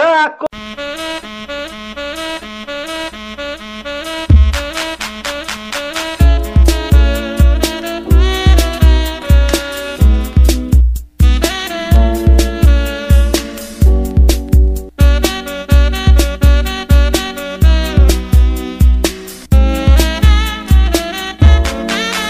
Tá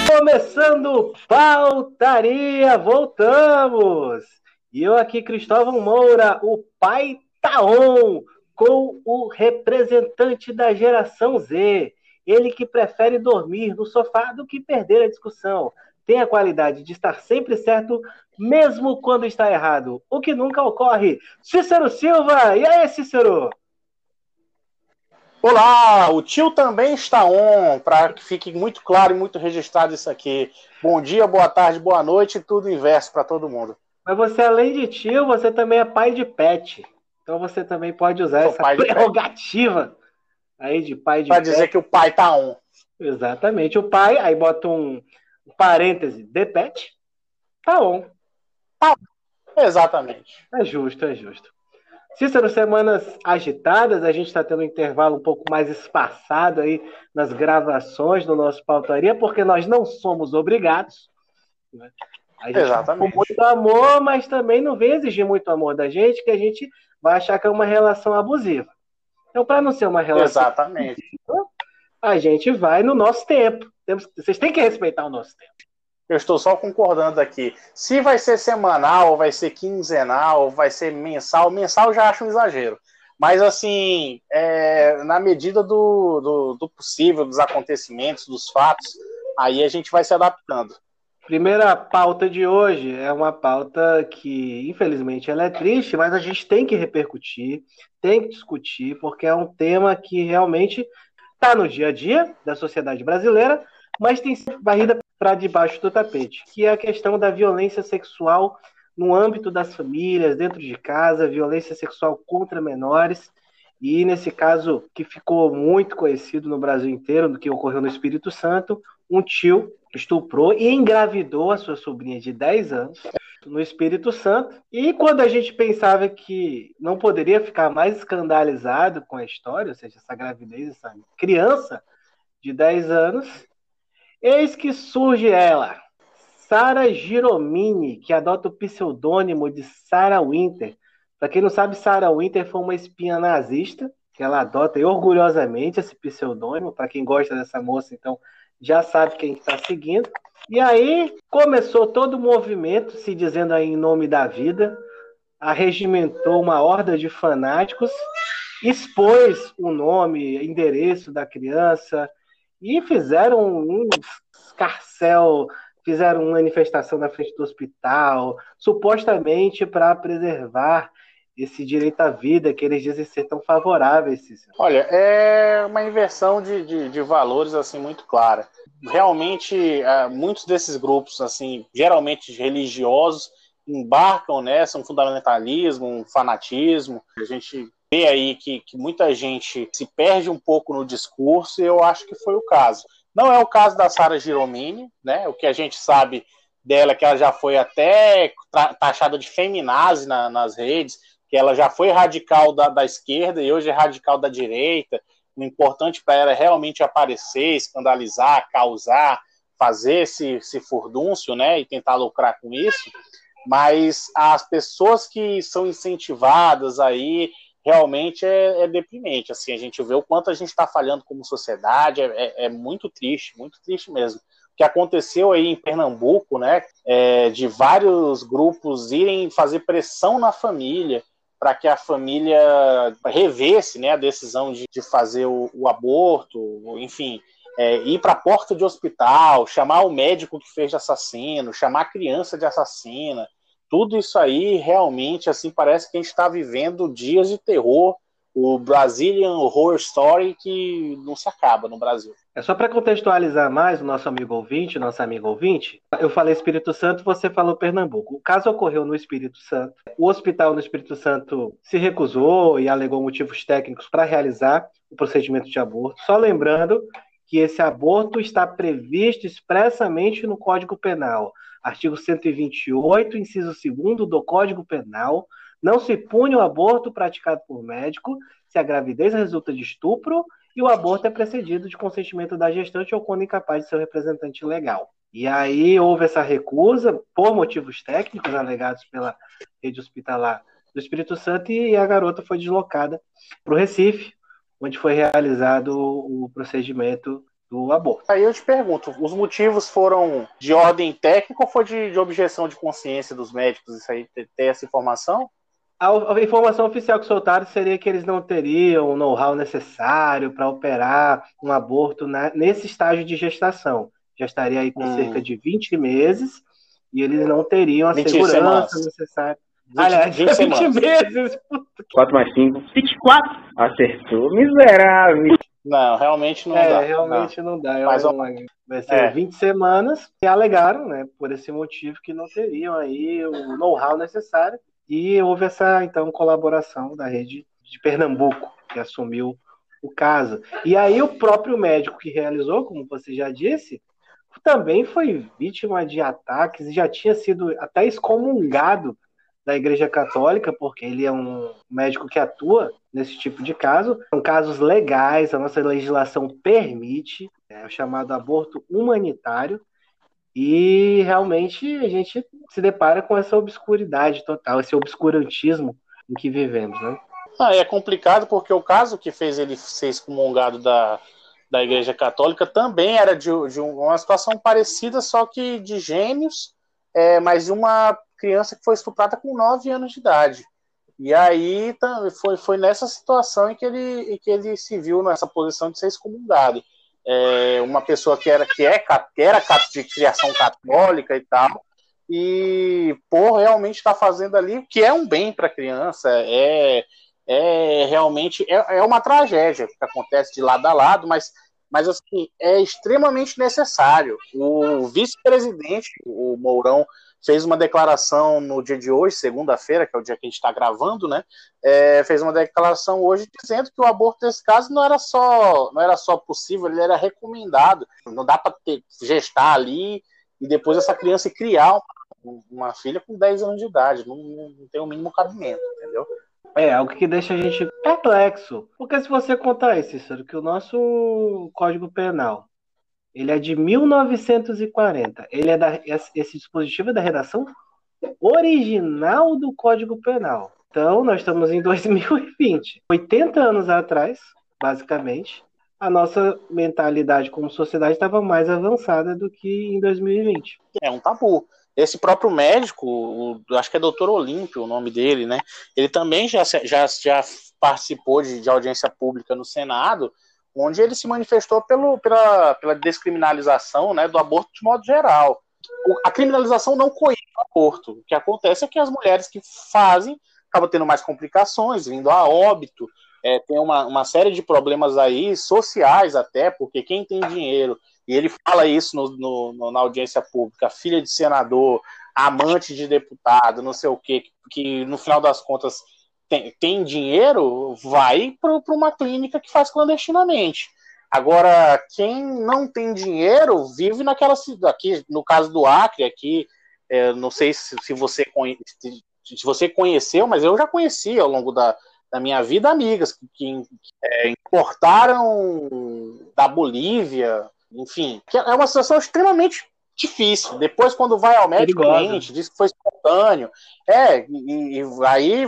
Começando Pautaria, voltamos! E eu aqui, Cristóvão Moura, o pai Taon, com o representante da geração Z. Ele que prefere dormir no sofá do que perder a discussão. Tem a qualidade de estar sempre certo, mesmo quando está errado. O que nunca ocorre. Cícero Silva! E aí, Cícero? Olá, o tio também está on, para que fique muito claro e muito registrado isso aqui. Bom dia, boa tarde, boa noite, tudo inverso para todo mundo. Mas você, além de tio, você também é pai de pet. Então você também pode usar Sou essa prerrogativa aí de pai de Para dizer que o pai tá on. Exatamente. O pai, aí bota um parêntese de pet, tá on. Exatamente. É justo, é justo. Cícero, semanas agitadas, a gente está tendo um intervalo um pouco mais espaçado aí nas gravações do nosso pautaria, porque nós não somos obrigados. né? A gente Exatamente. com muito amor, mas também não vem exigir muito amor da gente, que a gente vai achar que é uma relação abusiva. Então, para não ser uma relação, Exatamente. a gente vai no nosso tempo. Temos- Vocês têm que respeitar o nosso tempo. Eu estou só concordando aqui. Se vai ser semanal, vai ser quinzenal, vai ser mensal, mensal eu já acho um exagero. Mas, assim, é, na medida do, do, do possível, dos acontecimentos, dos fatos, aí a gente vai se adaptando. Primeira pauta de hoje é uma pauta que, infelizmente, ela é triste, mas a gente tem que repercutir, tem que discutir, porque é um tema que realmente está no dia a dia da sociedade brasileira, mas tem sido varrida para debaixo do tapete, que é a questão da violência sexual no âmbito das famílias, dentro de casa, violência sexual contra menores, e nesse caso que ficou muito conhecido no Brasil inteiro, do que ocorreu no Espírito Santo, um tio estuprou e engravidou a sua sobrinha de 10 anos no Espírito Santo. E quando a gente pensava que não poderia ficar mais escandalizado com a história, ou seja, essa gravidez, essa criança de 10 anos, eis que surge ela, Sara Giromini, que adota o pseudônimo de Sarah Winter. Para quem não sabe, Sarah Winter foi uma espinha nazista, que ela adota e orgulhosamente esse pseudônimo. Para quem gosta dessa moça, então já sabe quem está seguindo. E aí começou todo o movimento, se dizendo aí em nome da vida, arregimentou uma horda de fanáticos, expôs o nome, endereço da criança e fizeram um escarcel, fizeram uma manifestação na frente do hospital, supostamente para preservar esse direito à vida que eles dizem ser tão favoráveis. Cícero. Olha, é uma inversão de, de, de valores assim muito clara. Realmente, é, muitos desses grupos, assim, geralmente religiosos, embarcam nessa um fundamentalismo, um fanatismo. A gente vê aí que, que muita gente se perde um pouco no discurso e eu acho que foi o caso. Não é o caso da Sara Giromini, né? O que a gente sabe dela é que ela já foi até taxada de feminazi na, nas redes, que ela já foi radical da, da esquerda e hoje é radical da direita. O importante para ela é realmente aparecer, escandalizar, causar, fazer esse, esse furdúncio, né? E tentar lucrar com isso. Mas as pessoas que são incentivadas aí realmente é, é, deprimente. Assim, a gente vê o quanto a gente está falhando como sociedade, é, é, é, muito triste, muito triste mesmo. O que aconteceu aí em Pernambuco, né, é, de vários grupos irem fazer pressão na família para que a família revesse né, a decisão de, de fazer o, o, aborto, enfim, é, ir para a porta de hospital, chamar o médico que fez de assassino, chamar a criança de assassina, tudo isso aí realmente assim parece que a gente está vivendo dias de terror, o Brazilian Horror Story que não se acaba no Brasil. É só para contextualizar mais o nosso amigo ouvinte, nossa amiga ouvinte. Eu falei Espírito Santo, você falou Pernambuco. O caso ocorreu no Espírito Santo. O hospital no Espírito Santo se recusou e alegou motivos técnicos para realizar o procedimento de aborto. Só lembrando que esse aborto está previsto expressamente no Código Penal artigo 128, inciso 2 do Código Penal, Não se pune o aborto praticado por médico se a gravidez resulta de estupro e o aborto é precedido de consentimento da gestante ou quando incapaz de seu representante legal. E aí houve essa recusa por motivos técnicos alegados pela rede hospitalar do Espírito Santo e a garota foi deslocada para o Recife, onde foi realizado o procedimento do aborto. Aí eu te pergunto, os motivos foram de ordem técnica ou foi de, de objeção de consciência dos médicos? Isso aí tem essa informação? A, informação oficial que soltaram seria que eles não teriam o know-how necessário para operar um aborto na, nesse estágio de gestação. Já estaria aí com hum. cerca de 20 meses e eles não teriam a segurança semanas. necessária. 20, Aliás, 20, 20 meses. 4 mais 5. 24. Acertou, miserável. Não, realmente não é, dá. Realmente não, não dá. É Mas, uma, vai ser é. 20 semanas e alegaram, né, por esse motivo que não teriam aí o know-how necessário. E houve essa, então, colaboração da rede de Pernambuco, que assumiu o caso. E aí o próprio médico que realizou, como você já disse, também foi vítima de ataques e já tinha sido até excomungado da Igreja Católica, porque ele é um médico que atua nesse tipo de caso. São casos legais, a nossa legislação permite, é o chamado aborto humanitário, e realmente a gente se depara com essa obscuridade total, esse obscurantismo em que vivemos, né? Ah, é complicado porque o caso que fez ele ser excomungado da, da Igreja Católica também era de, de uma situação parecida, só que de gêmeos, é, mas de uma criança que foi estuprada com 9 anos de idade. E aí foi, foi nessa situação em que, ele, em que ele se viu nessa posição de ser excomungado. É, uma pessoa que era, que, é, que era de criação católica e tal, e por realmente estar tá fazendo ali, que é um bem para a criança, é, é realmente é, é uma tragédia que acontece de lado a lado, mas, mas assim, é extremamente necessário. O vice-presidente, o Mourão, fez uma declaração no dia de hoje, segunda-feira, que é o dia que a gente está gravando, né? É, fez uma declaração hoje dizendo que o aborto nesse caso não era só não era só possível, ele era recomendado. Não dá para gestar ali e depois essa criança criar uma, uma filha com 10 anos de idade. Não, não tem o mínimo cabimento, entendeu? É, algo que deixa a gente perplexo. Porque se você contar isso, Cícero, que o nosso Código Penal ele é de 1940. Ele é da, esse dispositivo é da redação original do Código Penal. Então, nós estamos em 2020. 80 anos atrás, basicamente, a nossa mentalidade como sociedade estava mais avançada do que em 2020. É um tabu. Esse próprio médico, o, acho que é doutor Olímpio o nome dele, né? Ele também já, já, já participou de, de audiência pública no Senado onde ele se manifestou pelo, pela, pela descriminalização né, do aborto de modo geral. A criminalização não coíbe o aborto. O que acontece é que as mulheres que fazem acabam tendo mais complicações, vindo a óbito, é, tem uma, uma série de problemas aí, sociais até, porque quem tem dinheiro, e ele fala isso no, no, na audiência pública, filha de senador, amante de deputado, não sei o quê, que no final das contas tem, tem dinheiro, vai para uma clínica que faz clandestinamente. Agora, quem não tem dinheiro vive naquela cidade. Aqui, no caso do Acre, aqui, é, não sei se, se você conhece, se você conheceu, mas eu já conheci ao longo da, da minha vida amigas que, que é, importaram da Bolívia, enfim, é uma situação extremamente difícil. Depois, quando vai ao médico, cliente, diz que foi espontâneo. É, e, e aí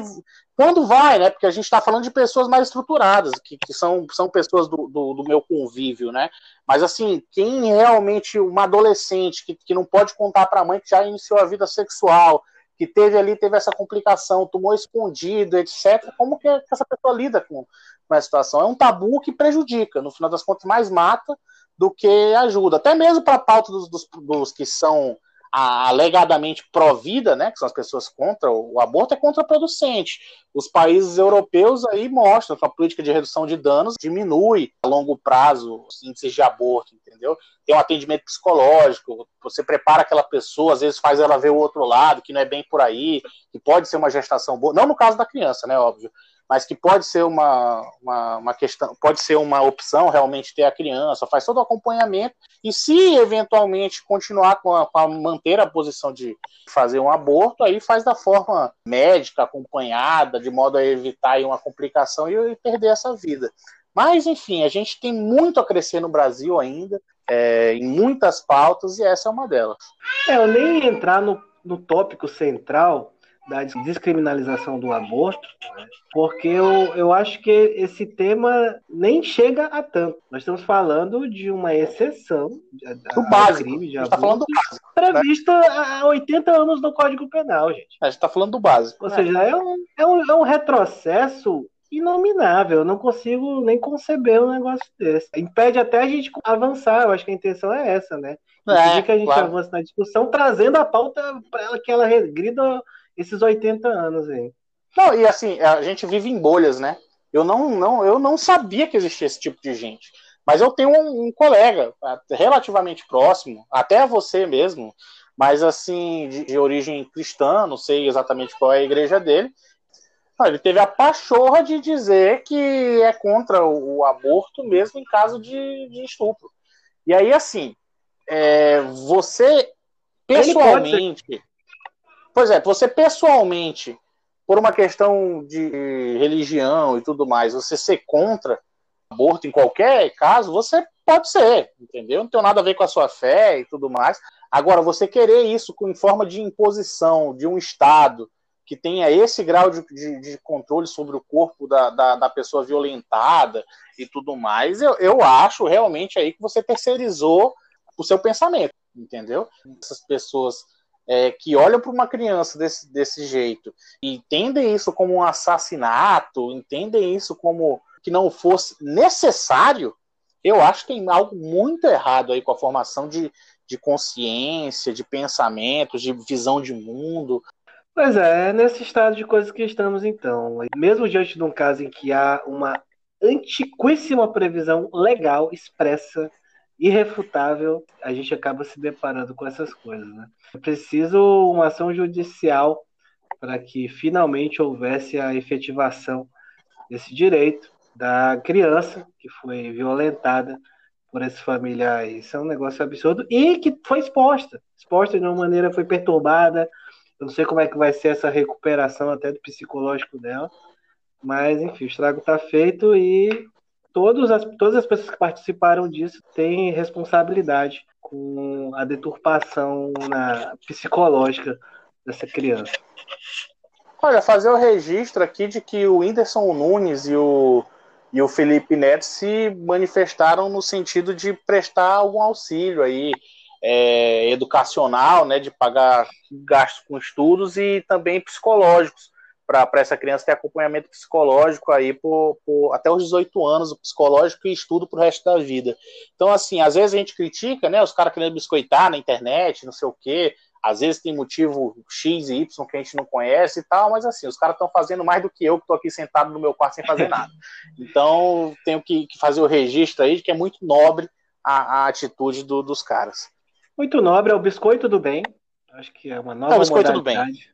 quando vai, né? Porque a gente está falando de pessoas mais estruturadas, que, que são, são pessoas do, do, do, meu convívio, né? Mas assim, quem realmente, uma adolescente que, que não pode contar para a mãe que já iniciou a vida sexual, que teve ali, teve essa complicação, tomou escondido, etc., como que essa pessoa lida com, com essa situação? É um tabu que prejudica, no final das contas, mais mata do que ajuda. Até mesmo para a pauta dos, dos, dos que são alegadamente pró-vida, né, que são as pessoas contra o aborto, é contraproducente. Os países europeus aí mostram que a política de redução de danos diminui a longo prazo os índices de aborto, entendeu? Tem um atendimento psicológico, você prepara aquela pessoa, às vezes faz ela ver o outro lado, que não é bem por aí, que pode ser uma gestação boa, não no caso da criança, né, óbvio, mas que pode ser uma, uma, uma, questão, pode ser uma opção realmente ter a criança, faz todo o acompanhamento, e se eventualmente continuar com a, com a manter a posição de fazer um aborto, aí faz da forma médica, acompanhada, de modo a evitar uma complicação e, e perder essa vida. Mas, enfim, a gente tem muito a crescer no Brasil ainda, é, em muitas pautas, e essa é uma delas. É, eu nem entrar no, no tópico central da descriminalização do aborto, porque eu, eu acho que esse tema nem chega a tanto. Nós estamos falando de uma exceção do básico. crime de aborto, tá falando do básico, prevista né? há 80 anos no Código Penal, gente. A gente está falando do básico. Ou né? seja, é um, é, um, é um retrocesso inominável. Eu não consigo nem conceber um negócio desse. Impede até a gente avançar. Eu acho que a intenção é essa, né? É, que a gente claro. avance na discussão, trazendo a pauta para ela que ela regrida esses 80 anos aí. Não, e assim, a gente vive em bolhas, né? Eu não, não, eu não sabia que existia esse tipo de gente. Mas eu tenho um, um colega relativamente próximo, até você mesmo, mas assim, de, de origem cristã, não sei exatamente qual é a igreja dele, ele teve a pachorra de dizer que é contra o, aborto mesmo em caso de, de estupro. E aí, assim, é, você pessoalmente. Pois é, você pessoalmente, por uma questão de religião e tudo mais, você ser contra aborto em qualquer caso, você pode ser, entendeu? Não tem nada a ver com a sua fé e tudo mais. Agora, você querer isso em forma de imposição de um Estado que tenha esse grau de, de, de controle sobre o corpo da, da, da, pessoa violentada e tudo mais, eu, eu acho realmente aí que você terceirizou o seu pensamento, entendeu? Essas pessoas é, que olham para uma criança desse, desse jeito e entendem isso como um assassinato, entendem isso como que não fosse necessário, eu acho que tem algo muito errado aí com a formação de, de consciência, de pensamento, de visão de mundo. Pois é, é nesse estado de coisas que estamos então. Mesmo diante de um caso em que há uma antiquíssima previsão legal expressa irrefutável, a gente acaba se deparando com essas coisas. Né? É preciso uma ação judicial para que finalmente houvesse a efetivação desse direito da criança que foi violentada por esse familiar. Isso é um negócio absurdo e que foi exposta, exposta de uma maneira foi perturbada. Eu não sei como é que vai ser essa recuperação até do psicológico dela, mas enfim, o estrago está feito e todos as, todas as pessoas que participaram disso têm responsabilidade com a deturpação na, psicológica dessa criança. Olha, fazer o registro aqui de que o Whindersson Nunes e o, e o Felipe Neto se manifestaram no sentido de prestar algum auxílio aí, é, educacional, né, de pagar gastos com estudos e também psicológicos para essa criança ter acompanhamento psicológico aí por, por, até os 18 anos, psicológico e estudo para o resto da vida. Então, assim, às vezes a gente critica, né, os caras querendo biscoitar na internet, não sei o quê, às vezes tem motivo X e Y que a gente não conhece e tal, mas assim, os caras estão fazendo mais do que eu que estou aqui sentado no meu quarto sem fazer nada. Então, tenho que, que fazer o registro aí de que é muito nobre a, a atitude do, dos caras. Muito nobre, é o biscoito do bem. Acho que é uma nova é, o biscoito modalidade. do bem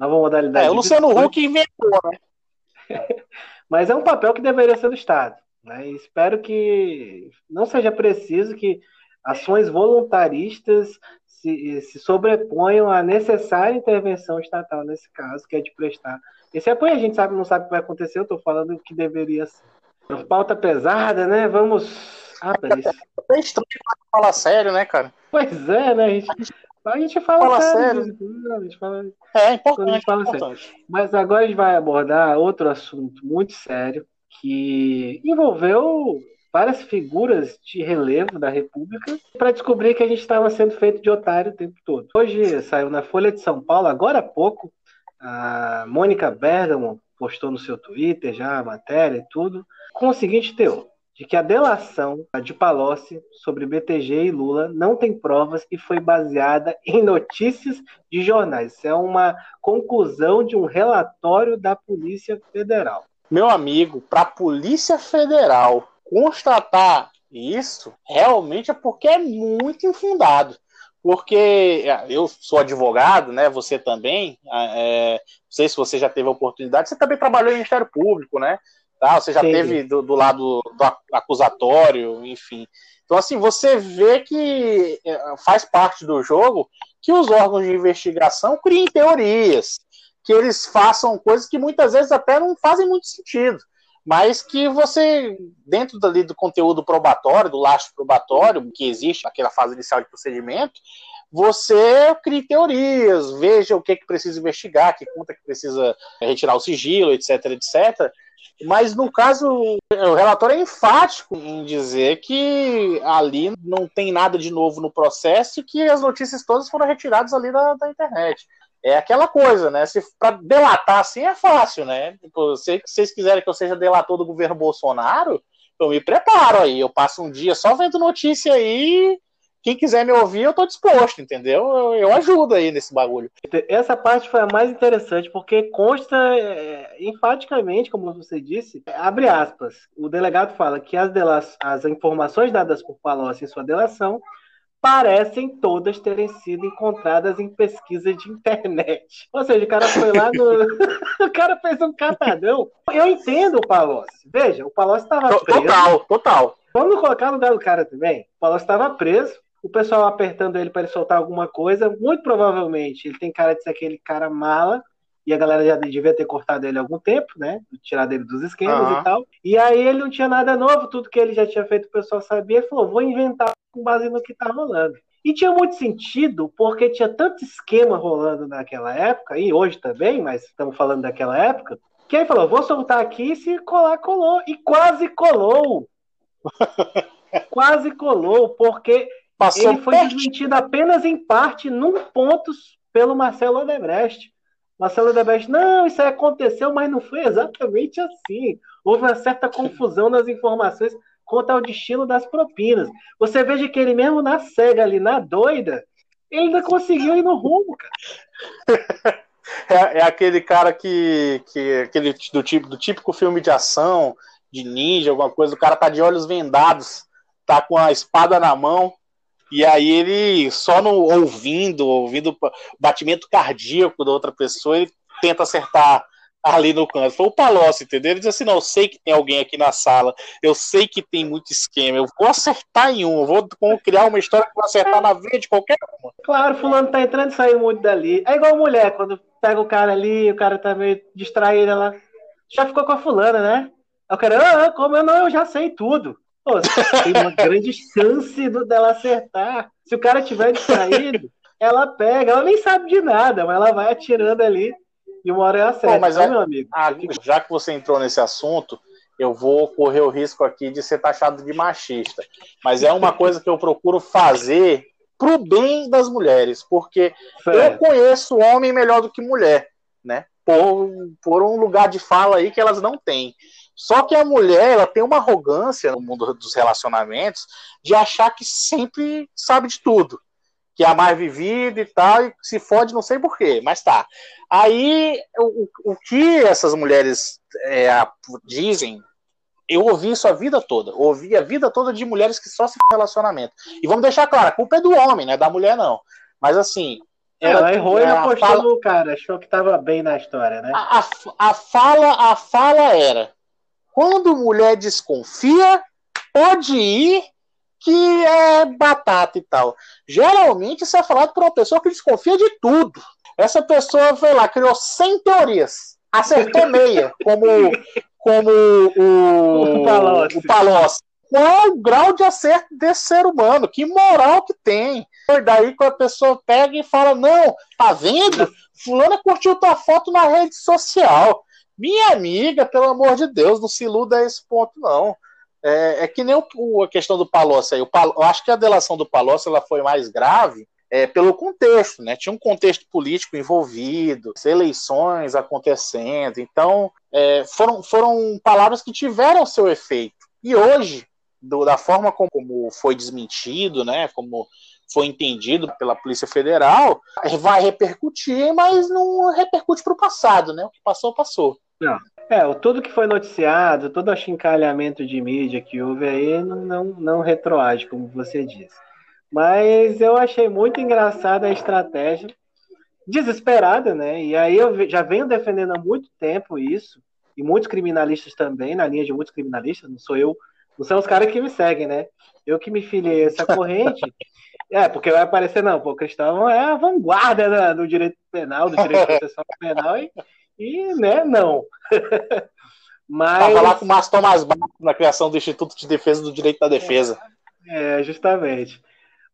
nova modalidade. É, o Luciano Huck inventou, né? Mas é um papel que deveria ser do Estado. Né? espero que não seja preciso que ações voluntaristas se, se sobreponham à necessária intervenção estatal nesse caso, que é de prestar. Esse apoio a gente sabe, não sabe o que vai acontecer, eu estou falando que deveria ser. Pauta pesada, né? Vamos abrir. É estranho falar sério, né, cara? Pois é, né? A gente a gente fala, fala sério. sério. A gente fala... É, é importante, fala é importante. Sério. Mas agora a gente vai abordar outro assunto muito sério que envolveu várias figuras de relevo da República para descobrir que a gente estava sendo feito de otário o tempo todo. Hoje saiu na Folha de São Paulo, agora há pouco, a Mônica Bergamo postou no seu Twitter já a matéria e tudo, com o seguinte teor de que a delação de Palocci sobre BTG e Lula não tem provas e foi baseada em notícias de jornais. Isso é uma conclusão de um relatório da Polícia Federal. Meu amigo, para a Polícia Federal constatar isso, realmente é porque é muito infundado. porque é, eu sou advogado, né? Você também. É, não sei se você já teve a oportunidade. Você também trabalhou em Ministério Público, né? Tá? Você já teve do, do, lado do acusatório, enfim. Então, assim, você vê que é, faz parte do jogo que os órgãos de investigação criem teorias, que eles façam coisas que muitas vezes até não fazem muito sentido mas que você, dentro dali do conteúdo probatório, do lastro probatório, que existe naquela fase inicial de procedimento, você crie teorias, veja o que, é que precisa investigar, que conta que precisa retirar o sigilo, etc, etc. Mas no caso, o relatório é enfático em dizer que ali não tem nada de novo no processo e que as notícias todas foram retiradas ali da, da internet é aquela coisa, né? Se para delatar assim é fácil, né? Tipo, se vocês quiserem que eu seja delator do governo Bolsonaro, eu me preparo aí. Eu passo um dia só vendo notícia aí. Quem quiser me ouvir, eu tô disposto, entendeu? Eu, eu ajudo aí nesse bagulho. Essa parte foi a mais interessante, porque consta é, enfaticamente, como você disse, abre aspas. O delegado fala que as, as informações dadas por Palocci em sua delação parecem todas terem sido encontradas em pesquisas de internet. Ou seja, o cara foi lá no. o cara fez um catadão. Eu entendo o Palocci. Veja, o Palocci estava preso. Total, total. Vamos colocar no lugar do cara também. O Palocci estava preso. O pessoal apertando ele para ele soltar alguma coisa. Muito provavelmente ele tem cara de ser aquele cara mala e a galera já devia ter cortado ele há algum tempo, né? Tirado ele dos esquemas uhum. e tal. E aí ele não tinha nada novo, tudo que ele já tinha feito o pessoal sabia. Ele falou: vou inventar com base no que tá rolando. E tinha muito sentido, porque tinha tanto esquema rolando naquela época, e hoje também, mas estamos falando daquela época, que ele falou: vou soltar aqui, se colar, colou. E quase colou. quase colou, porque Passou ele foi desmentido apenas em parte, num ponto, pelo Marcelo Odebrecht. Marcelo Odebrecht, não, isso aí aconteceu, mas não foi exatamente assim. Houve uma certa confusão nas informações quanto ao destino das propinas. Você veja que ele mesmo na cega ali, na doida, ele ainda conseguiu ir no rumo, cara. É, é, aquele cara que, que aquele do tipo do típico filme de ação, de ninja, alguma coisa, o cara tá de olhos vendados, tá com a espada na mão, e aí ele só no ouvindo, ouvindo o batimento cardíaco da outra pessoa, ele tenta acertar ali no canto. Foi o Palocci, entendeu? Ele diz assim: não, eu sei que tem alguém aqui na sala, eu sei que tem muito esquema, eu vou acertar em um, eu vou criar uma história que vou acertar na veia de qualquer uma. Claro, fulano tá entrando e saindo muito dali. É igual mulher, quando pega o cara ali, o cara tá meio distraído, ela já ficou com a fulana, né? Eu quero, ah, como eu não, eu já sei tudo. Pô, tem uma grande chance do, dela acertar. Se o cara tiver distraído, ela pega, ela nem sabe de nada, mas ela vai atirando ali e uma hora é a certa, mas é, meu amigo. Ah, já que você entrou nesse assunto, eu vou correr o risco aqui de ser taxado de machista. Mas é uma coisa que eu procuro fazer pro bem das mulheres, porque certo. eu conheço homem melhor do que mulher, né? Por, por um lugar de fala aí que elas não têm. Só que a mulher, ela tem uma arrogância no mundo dos relacionamentos de achar que sempre sabe de tudo que é a mais vivida e tal, e se fode não sei porquê, mas tá. Aí, o, o que essas mulheres é, dizem, eu ouvi isso a vida toda, ouvi a vida toda de mulheres que só se relacionamento. E vamos deixar claro, a culpa é do homem, não é da mulher, não. Mas assim. Ela, ela errou e não apostou fala... no cara, achou que tava bem na história, né? A, a, a, fala, a fala era: quando mulher desconfia, pode ir que é batata e tal. Geralmente isso é falado por uma pessoa que desconfia de tudo. Essa pessoa foi lá, criou 100 teorias, acertou meia, como, como o, o Palocci. O Palocci. Qual é o grau de acerto desse ser humano? Que moral que tem? Daí que a pessoa pega e fala: Não, tá vendo? Fulana curtiu tua foto na rede social. Minha amiga, pelo amor de Deus, não se iluda a esse ponto, não. É, é que nem o, a questão do Palocci aí. O Pal, eu acho que a delação do Palocci ela foi mais grave é, pelo contexto, né? Tinha um contexto político envolvido, eleições acontecendo. Então, é, foram, foram palavras que tiveram seu efeito. E hoje, do, da forma como, como foi desmentido, né? Como foi entendido pela Polícia Federal, vai repercutir, mas não repercute para o passado, né? O que passou, passou. Não. É, tudo que foi noticiado, todo o achincalhamento de mídia que houve aí não, não, não retroage, como você disse. Mas eu achei muito engraçada a estratégia, desesperada, né? E aí eu já venho defendendo há muito tempo isso, e muitos criminalistas também, na linha de muitos criminalistas, não sou eu, não são os caras que me seguem, né? Eu que me filiei essa corrente. É, porque vai aparecer, não, pô, o Cristóvão é a vanguarda do direito penal, do direito processual penal, e, e né, não. Mas... Tava lá com o Márcio Tomás Barros na criação do Instituto de Defesa do Direito da Defesa. É, justamente.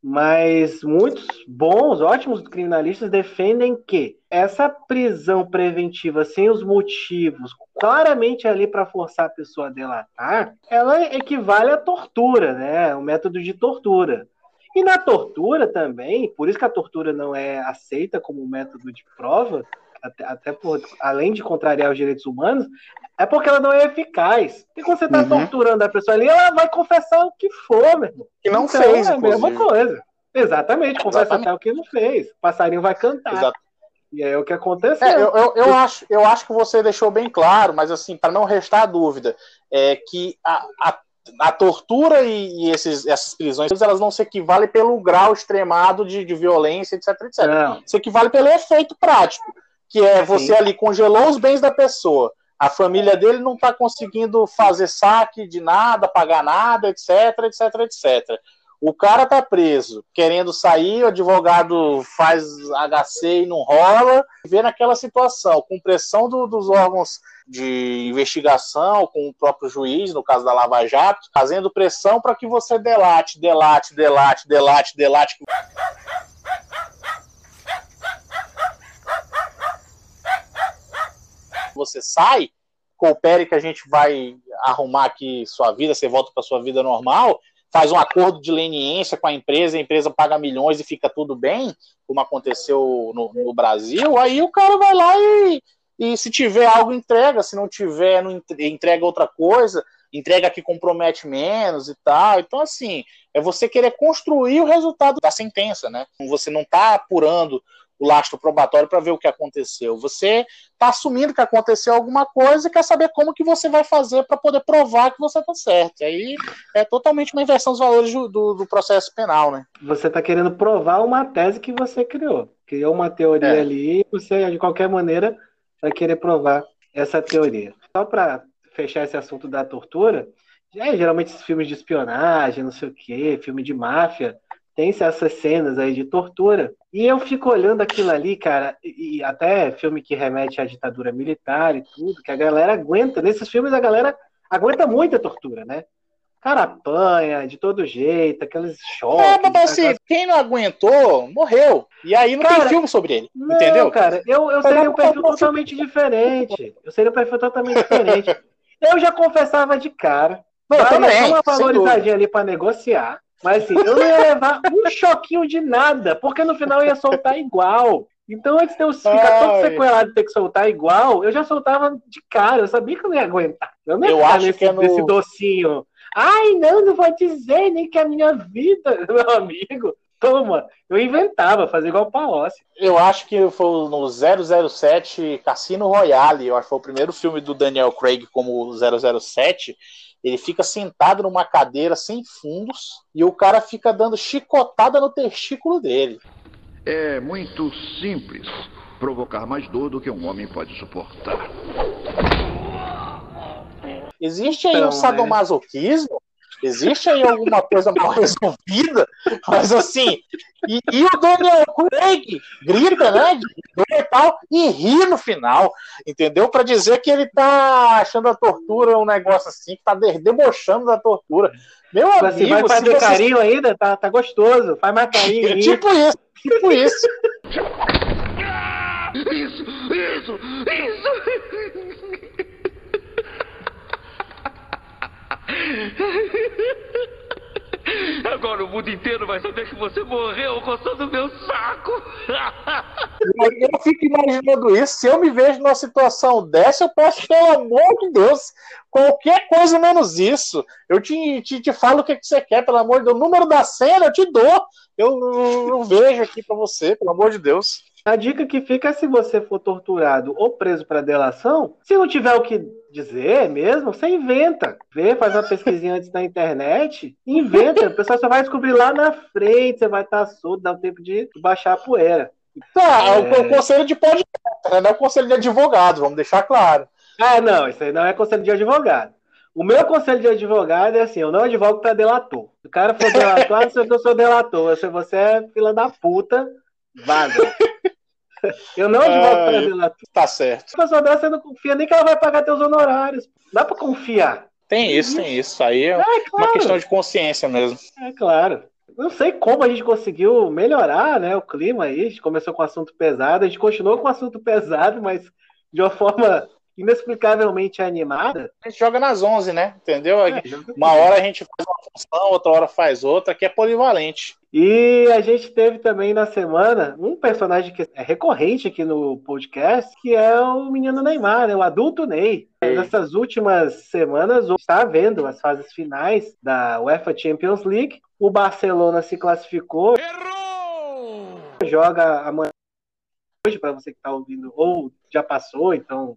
Mas muitos bons, ótimos criminalistas defendem que essa prisão preventiva sem os motivos claramente ali para forçar a pessoa a delatar, ela equivale à tortura, né? O método de tortura. E na tortura também, por isso que a tortura não é aceita como método de prova, até, até por, além de contrariar os direitos humanos, é porque ela não é eficaz. E quando você está uhum. torturando a pessoa ali, ela vai confessar o que for, meu irmão. Que não então, fez, É a mesma coisa. Exatamente, confessa Exatamente. até o que não fez. O passarinho vai cantar. Exato. E é o que aconteceu. É, eu, eu, eu, acho, eu acho que você deixou bem claro, mas assim, para não restar dúvida, é que a, a a tortura e, e esses, essas prisões elas não se equivalem pelo grau extremado de, de violência, etc, etc. Não. Se equivale pelo efeito prático, que é você Sim. ali congelou os bens da pessoa, a família dele não está conseguindo fazer saque de nada, pagar nada, etc, etc, etc. O cara tá preso, querendo sair, o advogado faz HC e não rola, vê naquela situação, com pressão do, dos órgãos de investigação, com o próprio juiz, no caso da Lava Jato, fazendo pressão para que você delate, delate, delate, delate, delate. Você sai, coopere que a gente vai arrumar aqui sua vida, você volta para sua vida normal, faz um acordo de leniência com a empresa, a empresa paga milhões e fica tudo bem, como aconteceu no, no Brasil, aí o cara vai lá e, e se tiver algo, entrega, se não tiver, não entrega outra coisa, entrega que compromete menos e tal. Então, assim, é você querer construir o resultado da sentença, né? Você não está apurando o lastro probatório para ver o que aconteceu. Você está assumindo que aconteceu alguma coisa e quer saber como que você vai fazer para poder provar que você está certo. E aí é totalmente uma inversão dos valores do, do processo penal, né? Você está querendo provar uma tese que você criou. Criou uma teoria é. ali e você, de qualquer maneira, vai querer provar essa teoria. Só para fechar esse assunto da tortura, é, geralmente esses filmes de espionagem, não sei o quê, filme de máfia, tem essas cenas aí de tortura. E eu fico olhando aquilo ali, cara, e até filme que remete à ditadura militar e tudo, que a galera aguenta. Nesses filmes a galera aguenta muita tortura, né? cara apanha de todo jeito, aqueles choques. É, mas assim, aquelas... quem não aguentou, morreu. E aí não cara, tem filme sobre ele. Não, entendeu? Cara, eu, eu seria um perfil totalmente diferente. Eu seria um perfil totalmente diferente. Eu já confessava de cara. Não, eu também. uma valorizadinha ali para negociar. Mas assim, eu não ia levar um choquinho de nada, porque no final eu ia soltar igual. Então, antes de eu ficar todo sequelado de ter que soltar igual, eu já soltava de cara. Eu sabia que eu não ia aguentar. Eu não ia eu acho nesse, que é no... nesse docinho. Ai, não, não vou dizer nem que é a minha vida, meu amigo. Toma, eu inventava, fazia igual o Palocci. Eu acho que foi no 007 Cassino Royale, eu acho que foi o primeiro filme do Daniel Craig como 007 ele fica sentado numa cadeira sem fundos e o cara fica dando chicotada no testículo dele. É muito simples provocar mais dor do que um homem pode suportar. Existe aí então, um sadomasoquismo Existe aí alguma coisa mal resolvida, mas assim, e, e o Daniel Craig grita, né, e tal, e ri no final, entendeu? Para dizer que ele tá achando a tortura um negócio assim, que tá debochando da tortura. Meu tipo assim, amigo, vai fazer você... carinho ainda, tá, tá gostoso, faz mais carinho. tipo isso, tipo isso. Isso, isso, isso. Agora o mundo inteiro vai saber que você morreu coçando meu saco. Eu fico imaginando isso. Se eu me vejo numa situação dessa, eu peço, pelo amor de Deus, qualquer coisa menos isso. Eu te, te, te falo o que, que você quer, pelo amor de Deus. O número da cena eu te dou. Eu não vejo aqui pra você, pelo amor de Deus. A dica que fica é se você for torturado ou preso para delação, se não tiver o que dizer mesmo, você inventa. Vê, faz uma pesquisinha antes na internet, inventa. O pessoal só vai descobrir lá na frente, você vai estar solto, dá um tempo de baixar a poeira. Tá, é... o, o conselho de podcast, né? não é o conselho de advogado, vamos deixar claro. Ah, não, isso aí não é conselho de advogado. O meu conselho de advogado é assim: eu não advogo para delator. Se o cara for delator, ah, eu sou delator. Se você é fila da puta, vaza. Eu não advogo ah, delator. Tá certo. A pessoa dessa, você não confia nem que ela vai pagar teus honorários. Dá para confiar. Tem isso, tem isso. Aí é, é claro. uma questão de consciência mesmo. É claro. Não sei como a gente conseguiu melhorar né, o clima aí. A gente começou com um assunto pesado, a gente continuou com um assunto pesado, mas de uma forma inexplicavelmente animada. A gente joga nas 11, né? Entendeu? É, uma hora a gente faz uma função, outra hora faz outra, que é polivalente. E a gente teve também na semana um personagem que é recorrente aqui no podcast, que é o menino Neymar, né? o adulto Ney. Nessas últimas semanas, está vendo as fases finais da UEFA Champions League. O Barcelona se classificou. Errou! Joga amanhã hoje para você que está ouvindo, ou já passou, então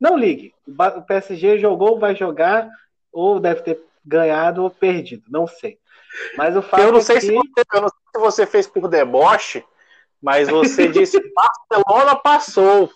não ligue. O PSG jogou, vai jogar, ou deve ter ganhado ou perdido. Não sei. Mas o fato eu não sei, é que... se, você, eu não sei se você fez por deboche, mas você disse Barcelona passou.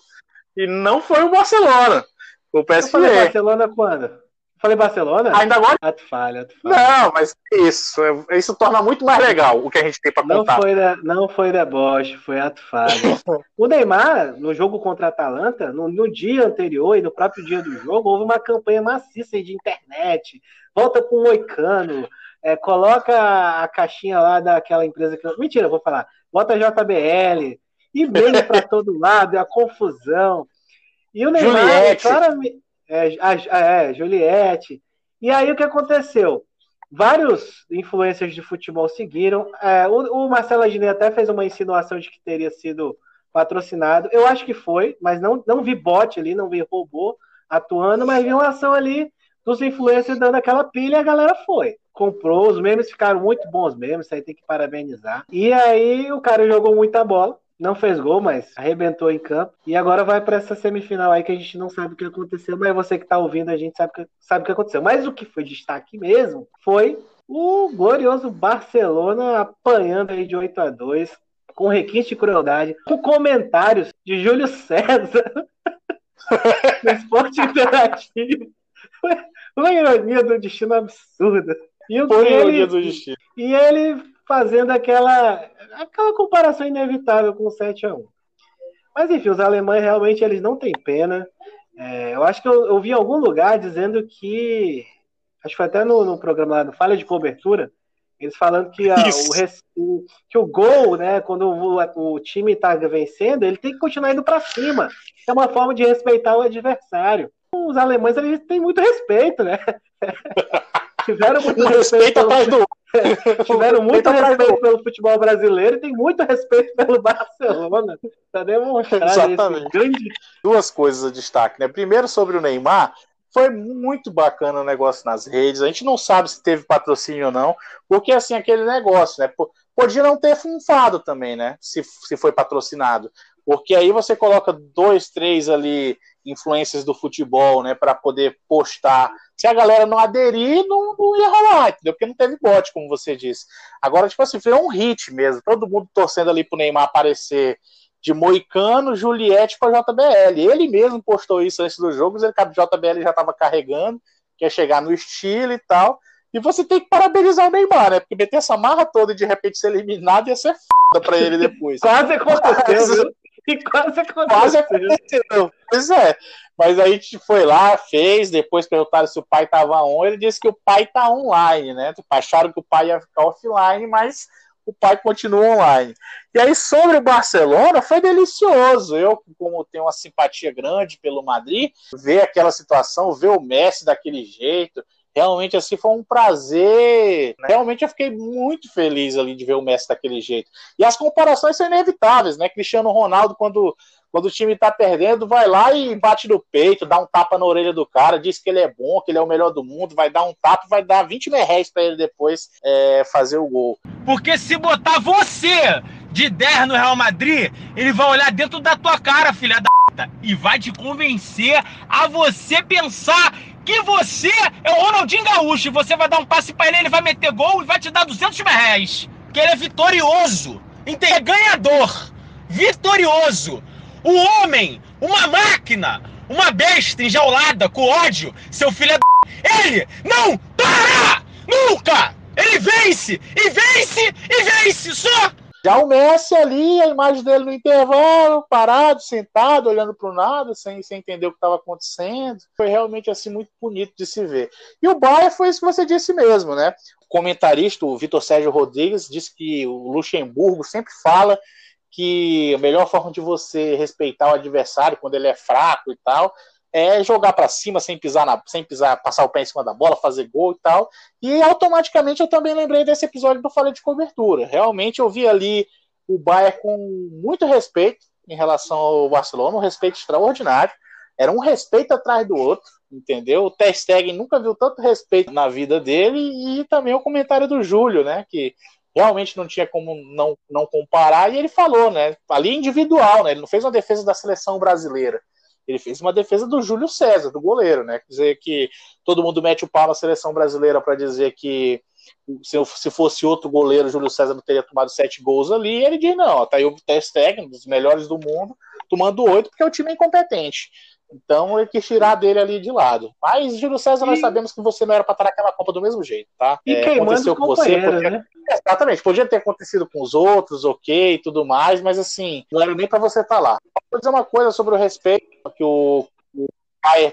E não foi o Barcelona. O PSG. Eu falei Barcelona quando? Falei Barcelona? Ainda agora? Ato falha, ato falha. Não, mas isso, isso torna muito mais legal o que a gente tem para contar. Não foi, não foi deboche, foi ato falha. o Neymar, no jogo contra a Atalanta, no, no, dia anterior e no próprio dia do jogo, houve uma campanha maciça de internet, volta com o Moicano, é, coloca a caixinha lá daquela empresa que... Mentira, vou falar. Bota JBL, e-mail para todo lado, é a confusão. E o Neymar, Juliette. claramente é, é, Juliette. E aí o que aconteceu? Vários influencers de futebol seguiram. É, o, o, Marcelo Adnet até fez uma insinuação de que teria sido patrocinado. Eu acho que foi, mas não, não vi bot ali, não vi robô atuando, mas vi uma ação ali dos influencers dando aquela pilha e a galera foi. Comprou, os memes ficaram muito bons mesmo, isso aí tem que parabenizar. E aí o cara jogou muita bola não fez gol, mas arrebentou em campo. E agora vai para essa semifinal aí que a gente não sabe o que aconteceu, mas você que está ouvindo, a gente sabe, que, sabe o que aconteceu. Mas o que foi destaque mesmo foi o glorioso Barcelona apanhando aí de 8 a 2 com requinte de crueldade, com comentários de Júlio César no esporte interativo. Uma ironia do destino absurda. E o Foi ele, do destino. E ele fazendo aquela, aquela comparação inevitável com o 7 a 1 Mas enfim, os alemães realmente eles não têm pena. É, eu acho que eu, eu vi em algum lugar dizendo que. Acho que foi até no, no programa lá, no Falha de Cobertura, eles falando que, a, o, que o gol, né, quando o, o time está vencendo, ele tem que continuar indo para cima. É uma forma de respeitar o adversário. Os alemães eles têm muito respeito, né? Tiveram muito respeito, respeito atrás do Tiveram muito respeito pelo futebol brasileiro e tem muito respeito pelo Barcelona. Tá demonstrado Exatamente. Grande... Duas coisas a destaque, né? Primeiro sobre o Neymar, foi muito bacana o negócio nas redes. A gente não sabe se teve patrocínio ou não, porque assim, aquele negócio, né? Podia não ter funfado também, né? Se, se foi patrocinado. Porque aí você coloca dois, três ali influências do futebol, né, para poder postar. Se a galera não aderir, não, não, ia rolar, entendeu? Porque não teve bote, como você disse. Agora, tipo assim, foi um hit mesmo. Todo mundo torcendo ali pro Neymar aparecer de Moicano, Juliette com a JBL. Ele mesmo postou isso antes do jogo, dizendo que a JBL já estava carregando, quer chegar no estilo e tal. E você tem que parabenizar o Neymar, né? Porque meter essa marra toda e de repente ser eliminado ia ser foda pra ele depois. Quase aconteceu, Mas... E quase aconteceu. Quase aconteceu. Pois é. Mas aí a gente foi lá, fez, depois perguntaram se o pai estava on, ele disse que o pai está online, né? Acharam que o pai ia ficar offline, mas o pai continua online. E aí, sobre o Barcelona, foi delicioso. Eu, como tenho uma simpatia grande pelo Madrid, ver aquela situação, ver o Messi daquele jeito, realmente assim foi um prazer. Né? Realmente eu fiquei muito feliz ali de ver o Messi daquele jeito. E as comparações são inevitáveis, né? Cristiano Ronaldo, quando, quando o time tá perdendo, vai lá e bate no peito, dá um tapa na orelha do cara, diz que ele é bom, que ele é o melhor do mundo, vai dar um tapa, vai dar 20 merréis para ele depois é, fazer o gol. Porque se botar você de 10 no Real Madrid, ele vai olhar dentro da tua cara, filha da e vai te convencer a você pensar que você é o Ronaldinho Gaúcho e você vai dar um passe para ele, ele vai meter gol e vai te dar 200 mil reais. Que ele é vitorioso, é ganhador, vitorioso. O homem, uma máquina, uma besta enjaulada com ódio, seu filho é. Ele não para! Nunca! Ele vence! E vence! E vence! Só! Já o Messi ali, a imagem dele no intervalo, parado, sentado, olhando para o nada, sem, sem entender o que estava acontecendo. Foi realmente assim muito bonito de se ver. E o Bayern foi isso que você disse mesmo, né? O comentarista, o Vitor Sérgio Rodrigues, disse que o Luxemburgo sempre fala que a melhor forma de você respeitar o adversário quando ele é fraco e tal é jogar para cima sem pisar na, sem pisar, passar o pé em cima da bola, fazer gol e tal. E automaticamente eu também lembrei desse episódio eu falei de cobertura. Realmente eu vi ali o Bayern com muito respeito em relação ao Barcelona, um respeito extraordinário. Era um respeito atrás do outro, entendeu? O Ter Stegen nunca viu tanto respeito na vida dele e também o comentário do Júlio, né, que realmente não tinha como não, não comparar e ele falou, né, ali individual, né, ele não fez uma defesa da seleção brasileira ele fez uma defesa do Júlio César, do goleiro, né? Quer dizer que todo mundo mete o pau na seleção brasileira para dizer que se, fosse outro goleiro, Júlio César não teria tomado sete gols ali. E ele diz: não, tá aí o teste técnico, dos melhores do mundo, tomando oito, porque o time é incompetente. Então ele quis tirar dele ali de lado. Mas, Júlio César, e... nós sabemos que você não era para estar naquela Copa do mesmo jeito, tá? E é, aconteceu com você. Podia... Né? Exatamente, podia ter acontecido com os outros, ok, e tudo mais, mas assim, não era nem para você estar lá. Vou dizer uma coisa sobre o respeito que o, o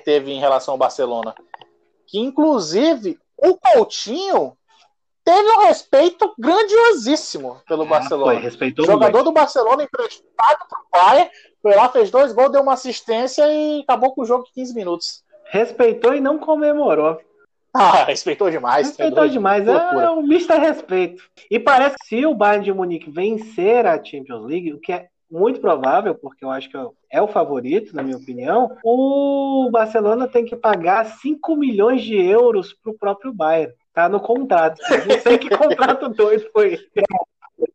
teve em relação ao Barcelona. Que, inclusive, o Coutinho teve um respeito grandiosíssimo pelo ah, Barcelona. Foi, respeitou Jogador do Barcelona emprestado para o Bayern foi lá, fez dois gols, deu uma assistência e acabou com o jogo em 15 minutos. Respeitou e não comemorou. Ah, respeitou demais. Respeitou é demais. É um misto a respeito. E parece que se o Bayern de Munique vencer a Champions League, o que é muito provável, porque eu acho que é o favorito, na minha opinião, o Barcelona tem que pagar 5 milhões de euros para o próprio Bayern. Tá no contrato. Não sei que contrato doido foi.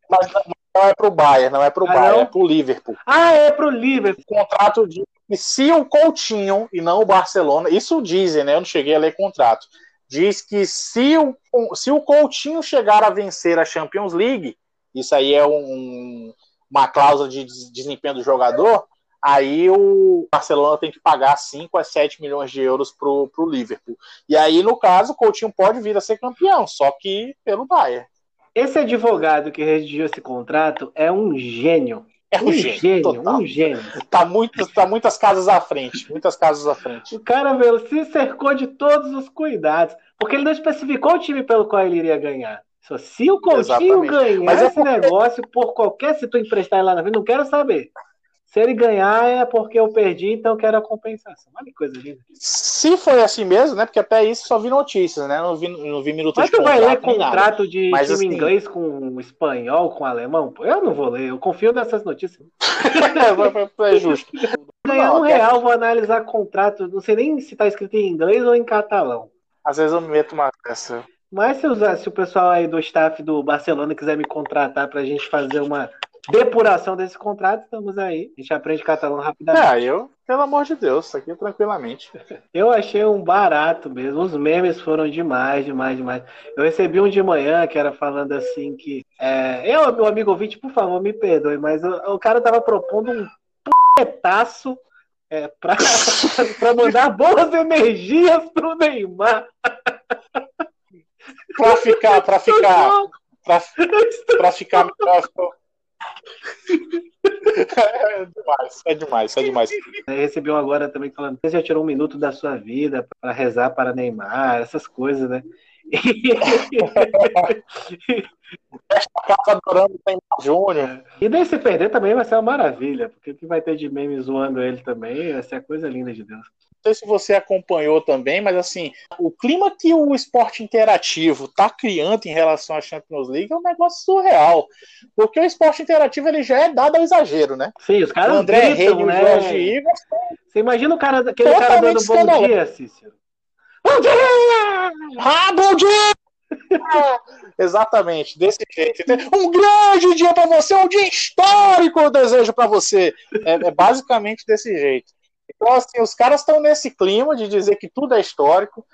Mas, não é pro Bayern, não é pro ah, Bayern, não? é pro Liverpool. Ah, é pro Liverpool. O contrato de se o Coutinho e não o Barcelona, isso dizem, né? Eu não cheguei a ler contrato. Diz que se o, se o Coutinho chegar a vencer a Champions League, isso aí é um, uma cláusula de desempenho do jogador, aí o Barcelona tem que pagar 5 a 7 milhões de euros pro, pro Liverpool. E aí, no caso, o Coutinho pode vir a ser campeão, só que pelo Bayern. Esse advogado que redigiu esse contrato é um gênio. É um, um gênio, gênio um gênio. Tá, muito, tá muitas casas à frente, muitas casas à frente. O cara, meu, se cercou de todos os cuidados, porque ele não especificou o time pelo qual ele iria ganhar. Se o Coutinho Exatamente. ganhar Mas é esse porque... negócio por qualquer, se tu emprestar ele lá na frente, não quero saber. Se ele ganhar é porque eu perdi, então eu quero a compensação. Olha que coisa linda. Se foi assim mesmo, né? Porque até isso só vi notícias, né? Não vi, não vi minutos Mas de tu vai ler contrato de Mas, time assim... inglês com espanhol, com alemão? Eu não vou ler, eu confio nessas notícias. é, justo. Ganhar um real, vou analisar contrato, não sei nem se tá escrito em inglês ou em catalão. Às vezes eu me meto uma dessa. Mas se, se o pessoal aí do staff do Barcelona quiser me contratar pra gente fazer uma depuração desse contrato, estamos aí. A gente aprende catalão rapidamente. Ah, eu, pelo amor de Deus, aqui tranquilamente. Eu achei um barato mesmo. Os memes foram demais, demais, demais. Eu recebi um de manhã que era falando assim que. É, eu, meu amigo ouvinte, por favor, me perdoe, mas o, o cara tava propondo um petaço é, para mandar boas energias pro Neymar. Para ficar, para ficar, para ficar melhor é demais, é demais, é demais. Recebi um agora também falando: você já tirou um minuto da sua vida para rezar para Neymar, essas coisas, né? Esta adorando Neymar Júnior. E daí se perder também vai ser uma maravilha, porque o que vai ter de meme zoando ele também vai ser a coisa linda de Deus sei se você acompanhou também, mas assim, o clima que o esporte interativo está criando em relação à Champions League é um negócio surreal. Porque o esporte interativo ele já é dado ao exagero, né? Sim, os caras o André gritam, né? Jorge Igor, Você imagina o cara, aquele cara dando bom dia, Cícero. Bom dia! Ah, bom dia! Exatamente, desse jeito. Um grande dia para você, um dia histórico eu desejo para você. É, é, basicamente desse jeito. Então, assim, os caras estão nesse clima de dizer que tudo é histórico.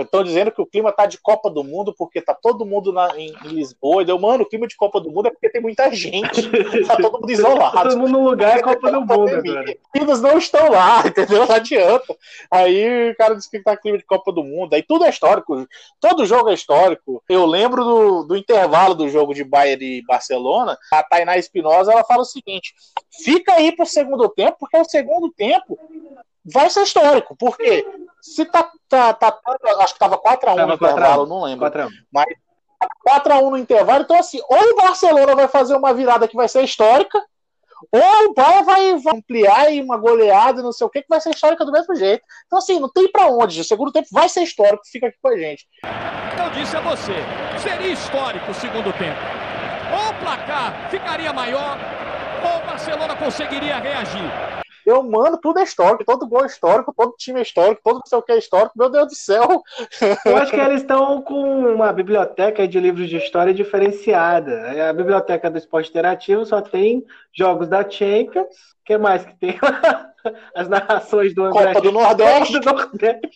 Estão é, dizendo que o clima tá de Copa do Mundo porque tá todo mundo na, em, em, Lisboa. E deu, mano, o clima de Copa do Mundo é porque tem muita gente. Tá todo mundo isolado. todo mundo no lugar é Copa do Mundo. Os não estão lá, entendeu? Não adianta. Aí o cara diz que tá clima de Copa do Mundo. Aí tudo é histórico. Todo jogo é histórico. Eu lembro do, do intervalo do jogo de Bayern e Barcelona. A Tainá Espinosa ela fala o seguinte: fica aí pro segundo tempo, porque o segundo tempo vai ser histórico, porque se tá, tá, tá acho que tava 4x1 no intervalo, não lembro. 4 mas 4x1 no intervalo, então assim, ou o Barcelona vai fazer uma virada que vai ser histórica, ou o Bayern vai, vai ampliar e uma goleada, não sei o que, que vai ser histórica do mesmo jeito. Então, assim, não tem para onde. O segundo tempo vai ser histórico, fica aqui com a gente. Eu disse a você, seria histórico o segundo tempo. Ou o placar ficaria maior, ou o Barcelona conseguiria reagir. Eu, mano, tudo é histórico, todo gol é histórico, todo time é histórico, todo não sei o que é histórico, meu Deus do céu. Eu acho que eles estão com uma biblioteca de livros de história diferenciada. A biblioteca do esporte interativo só tem jogos da Champions, o que mais que tem? As narrações do André. Copa do Nordeste. Copa do Nordeste.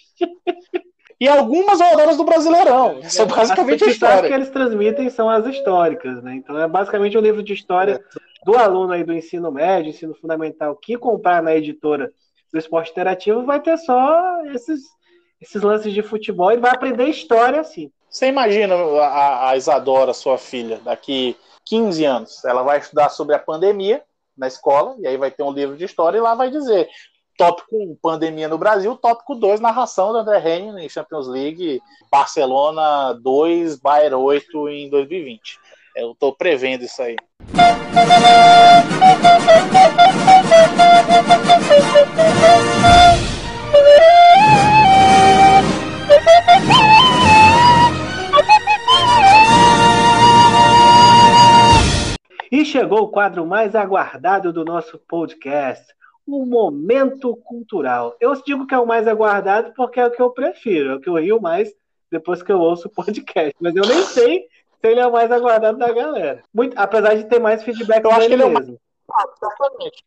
e algumas rodadas do Brasileirão. Isso é basicamente as a história. que eles transmitem são as históricas, né? Então é basicamente um livro de história do aluno aí do ensino médio, ensino fundamental, que comprar na editora do esporte interativo, vai ter só esses, esses lances de futebol e vai aprender história assim. Você imagina a, a Isadora, sua filha, daqui 15 anos, ela vai estudar sobre a pandemia na escola, e aí vai ter um livro de história e lá vai dizer tópico 1, pandemia no Brasil, tópico 2, narração da André Henning em Champions League, Barcelona 2, Bayern 8 em 2020. Eu estou prevendo isso aí. E chegou o quadro mais aguardado do nosso podcast, o Momento Cultural. Eu digo que é o mais aguardado porque é o que eu prefiro, é o que eu rio mais depois que eu ouço o podcast. Mas eu nem sei se ele é o mais aguardado da galera. Muito, apesar de ter mais feedback eu acho que ele mesmo. é o mais... Exatamente.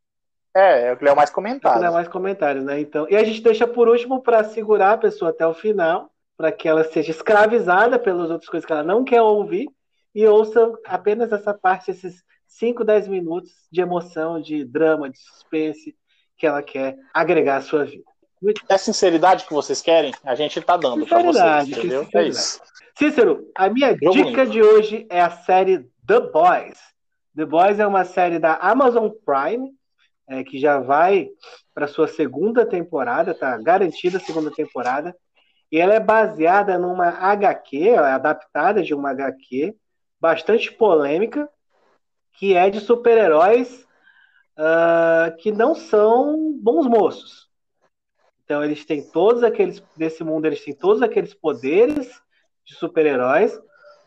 É, é o que é mais comentado. Ele é mais comentários, né? Então, e a gente deixa por último para segurar a pessoa até o final, para que ela seja escravizada pelas outras coisas que ela não quer ouvir e ouça apenas essa parte, esses 5, 10 minutos de emoção, de drama, de suspense que ela quer agregar à sua vida. É a sinceridade que vocês querem? A gente tá dando para vocês, entendeu? É isso. Cícero, a minha Jogo dica de hoje é a série The Boys. The Boys é uma série da Amazon Prime, é, que já vai para sua segunda temporada, tá garantida a segunda temporada. E ela é baseada numa HQ, é adaptada de uma HQ, bastante polêmica, que é de super-heróis uh, que não são bons moços. Então eles têm todos aqueles desse mundo, eles têm todos aqueles poderes de super-heróis,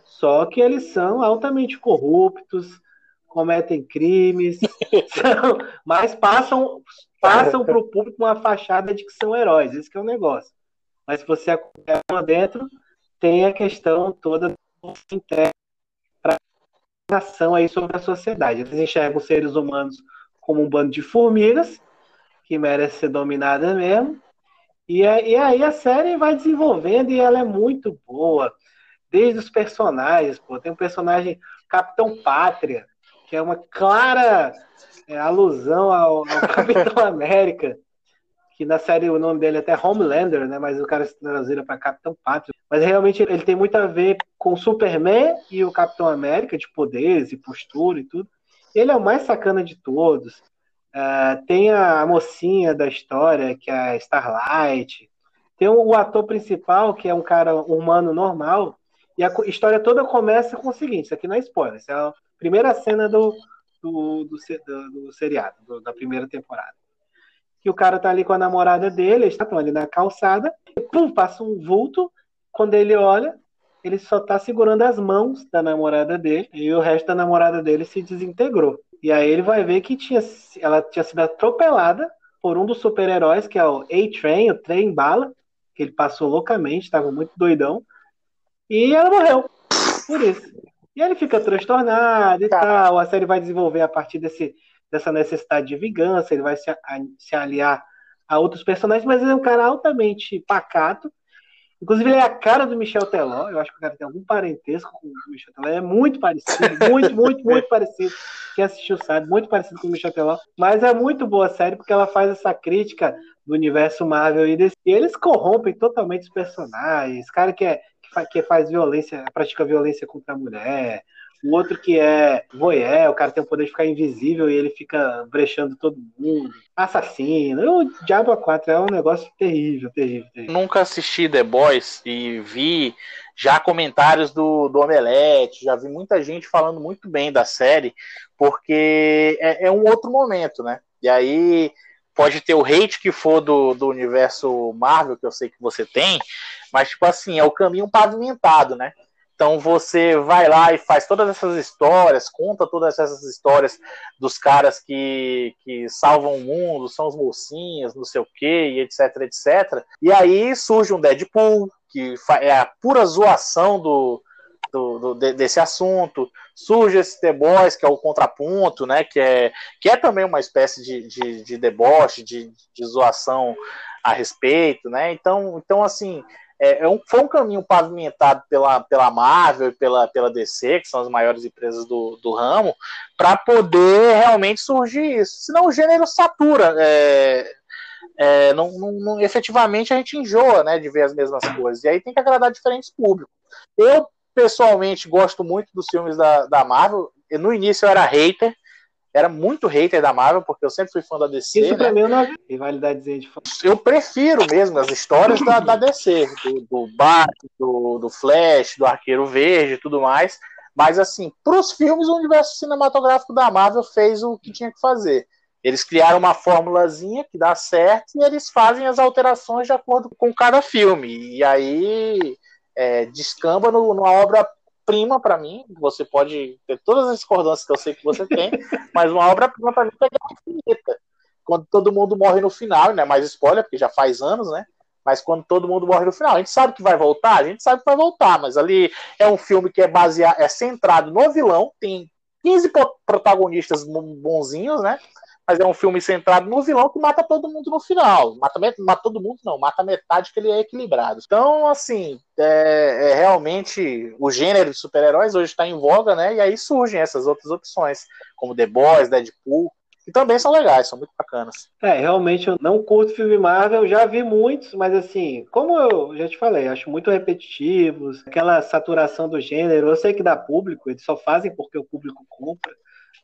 só que eles são altamente corruptos, cometem crimes, são, mas passam passam para o público uma fachada de que são heróis, esse é o negócio. Mas se você acompanhar lá dentro, tem a questão toda interna para ação aí sobre a sociedade. Eles enxergam os seres humanos como um bando de formigas que merece ser dominada mesmo e, é, e aí a série vai desenvolvendo e ela é muito boa. Desde os personagens, pô, tem um personagem Capitão Pátria, que é uma clara é, alusão ao, ao Capitão América, que na série o nome dele é até Homelander, né? Mas o cara se traduziram para Capitão Pátria. Mas realmente ele tem muito a ver com o Superman e o Capitão América, de poderes e postura e tudo. Ele é o mais sacana de todos. Uh, tem a mocinha da história, que é a Starlight. Tem o, ator principal, que é um cara humano normal. E a história toda começa com o seguinte: isso aqui não é spoiler, isso é a primeira cena do, do, do, do, do seriado, do, da primeira temporada. Que o cara tá ali com a namorada dele, eles estão ali na calçada, e pum, passa um vulto. Quando ele olha, ele só tá segurando as mãos da namorada dele, e o resto da namorada dele se desintegrou. E aí ele vai ver que tinha, ela tinha sido atropelada por um dos super-heróis, que é o A-Train, o trem bala, que ele passou loucamente, estava muito doidão. E ela morreu. Por isso. E ele fica transtornado e tal. A série vai desenvolver a partir desse, dessa necessidade de vingança. Ele vai se, a, se aliar a outros personagens, mas ele é um cara altamente pacato. Inclusive, ele é a cara do Michel Teló. Eu acho que o cara tem algum parentesco com o Michel Teló. É muito parecido, muito, muito, muito parecido. Quem assistiu sabe, muito parecido com o Michel Teló. Mas é muito boa a série porque ela faz essa crítica do universo Marvel e desse. E eles corrompem totalmente os personagens. Cara que, é, que, faz, que faz violência, pratica violência contra a mulher. O outro que é voyeur, o cara tem o poder de ficar invisível e ele fica brechando todo mundo. Assassino. O Diabo 4 é um negócio terrível, terrível, terrível. Nunca assisti The Boys e vi já comentários do, do Omelete, já vi muita gente falando muito bem da série, porque é, é um outro momento, né? E aí pode ter o hate que for do, do universo Marvel, que eu sei que você tem, mas, tipo assim, é o caminho pavimentado, né? Então você vai lá e faz todas essas histórias, conta todas essas histórias dos caras que, que salvam o mundo, são os mocinhos, não sei o que, etc, etc. E aí surge um Deadpool, que é a pura zoação do, do, do, desse assunto. Surge esse The Boys, que é o contraponto, né? Que é, que é também uma espécie de, de, de deboche, de, de zoação a respeito, né? Então, então assim, é, é um, foi um caminho pavimentado pela, pela Marvel e pela, pela DC, que são as maiores empresas do, do ramo, para poder realmente surgir isso. Senão o gênero satura. É, é, não, não, efetivamente a gente enjoa né, de ver as mesmas coisas. E aí tem que agradar diferentes públicos. Eu, pessoalmente, gosto muito dos filmes da, da Marvel. No início eu era hater, era muito hater da Marvel, porque eu sempre fui fã da DC. Isso né? pra mim é uma rivalidade de fã. Eu prefiro mesmo as histórias da, da DC, do, do Batman, do, do Flash, do Arqueiro Verde e tudo mais. Mas, assim, pros filmes, o universo cinematográfico da Marvel fez o que tinha que fazer. Eles criaram uma fórmulazinha que dá certo e eles fazem as alterações de acordo com cada filme. E aí é, descamba no, numa obra prima para mim. Você pode ter todas as discordâncias que eu sei que você tem, mas uma obra-prima para mim é Guerra Infinita. Quando todo mundo morre no final, não é mais spoiler, porque já faz anos, né? Mas quando todo mundo morre no final, a gente sabe que vai voltar, a gente sabe que vai voltar, mas ali é um filme que é baseado, é centrado no vilão, tem 15 protagonistas bonzinhos, né? Mas é um filme centrado no vilão que mata todo mundo no final. Mata, mata todo mundo, não, mata metade que ele é equilibrado. Então, assim, é, é realmente o gênero de super-heróis hoje está em voga, né? E aí surgem essas outras opções, como The Boys, Deadpool, que também são legais, são muito bacanas. É, realmente eu não curto filme Marvel, já vi muitos, mas assim, como eu já te falei, acho muito repetitivos, aquela saturação do gênero, eu sei que dá público, eles só fazem porque o público compra.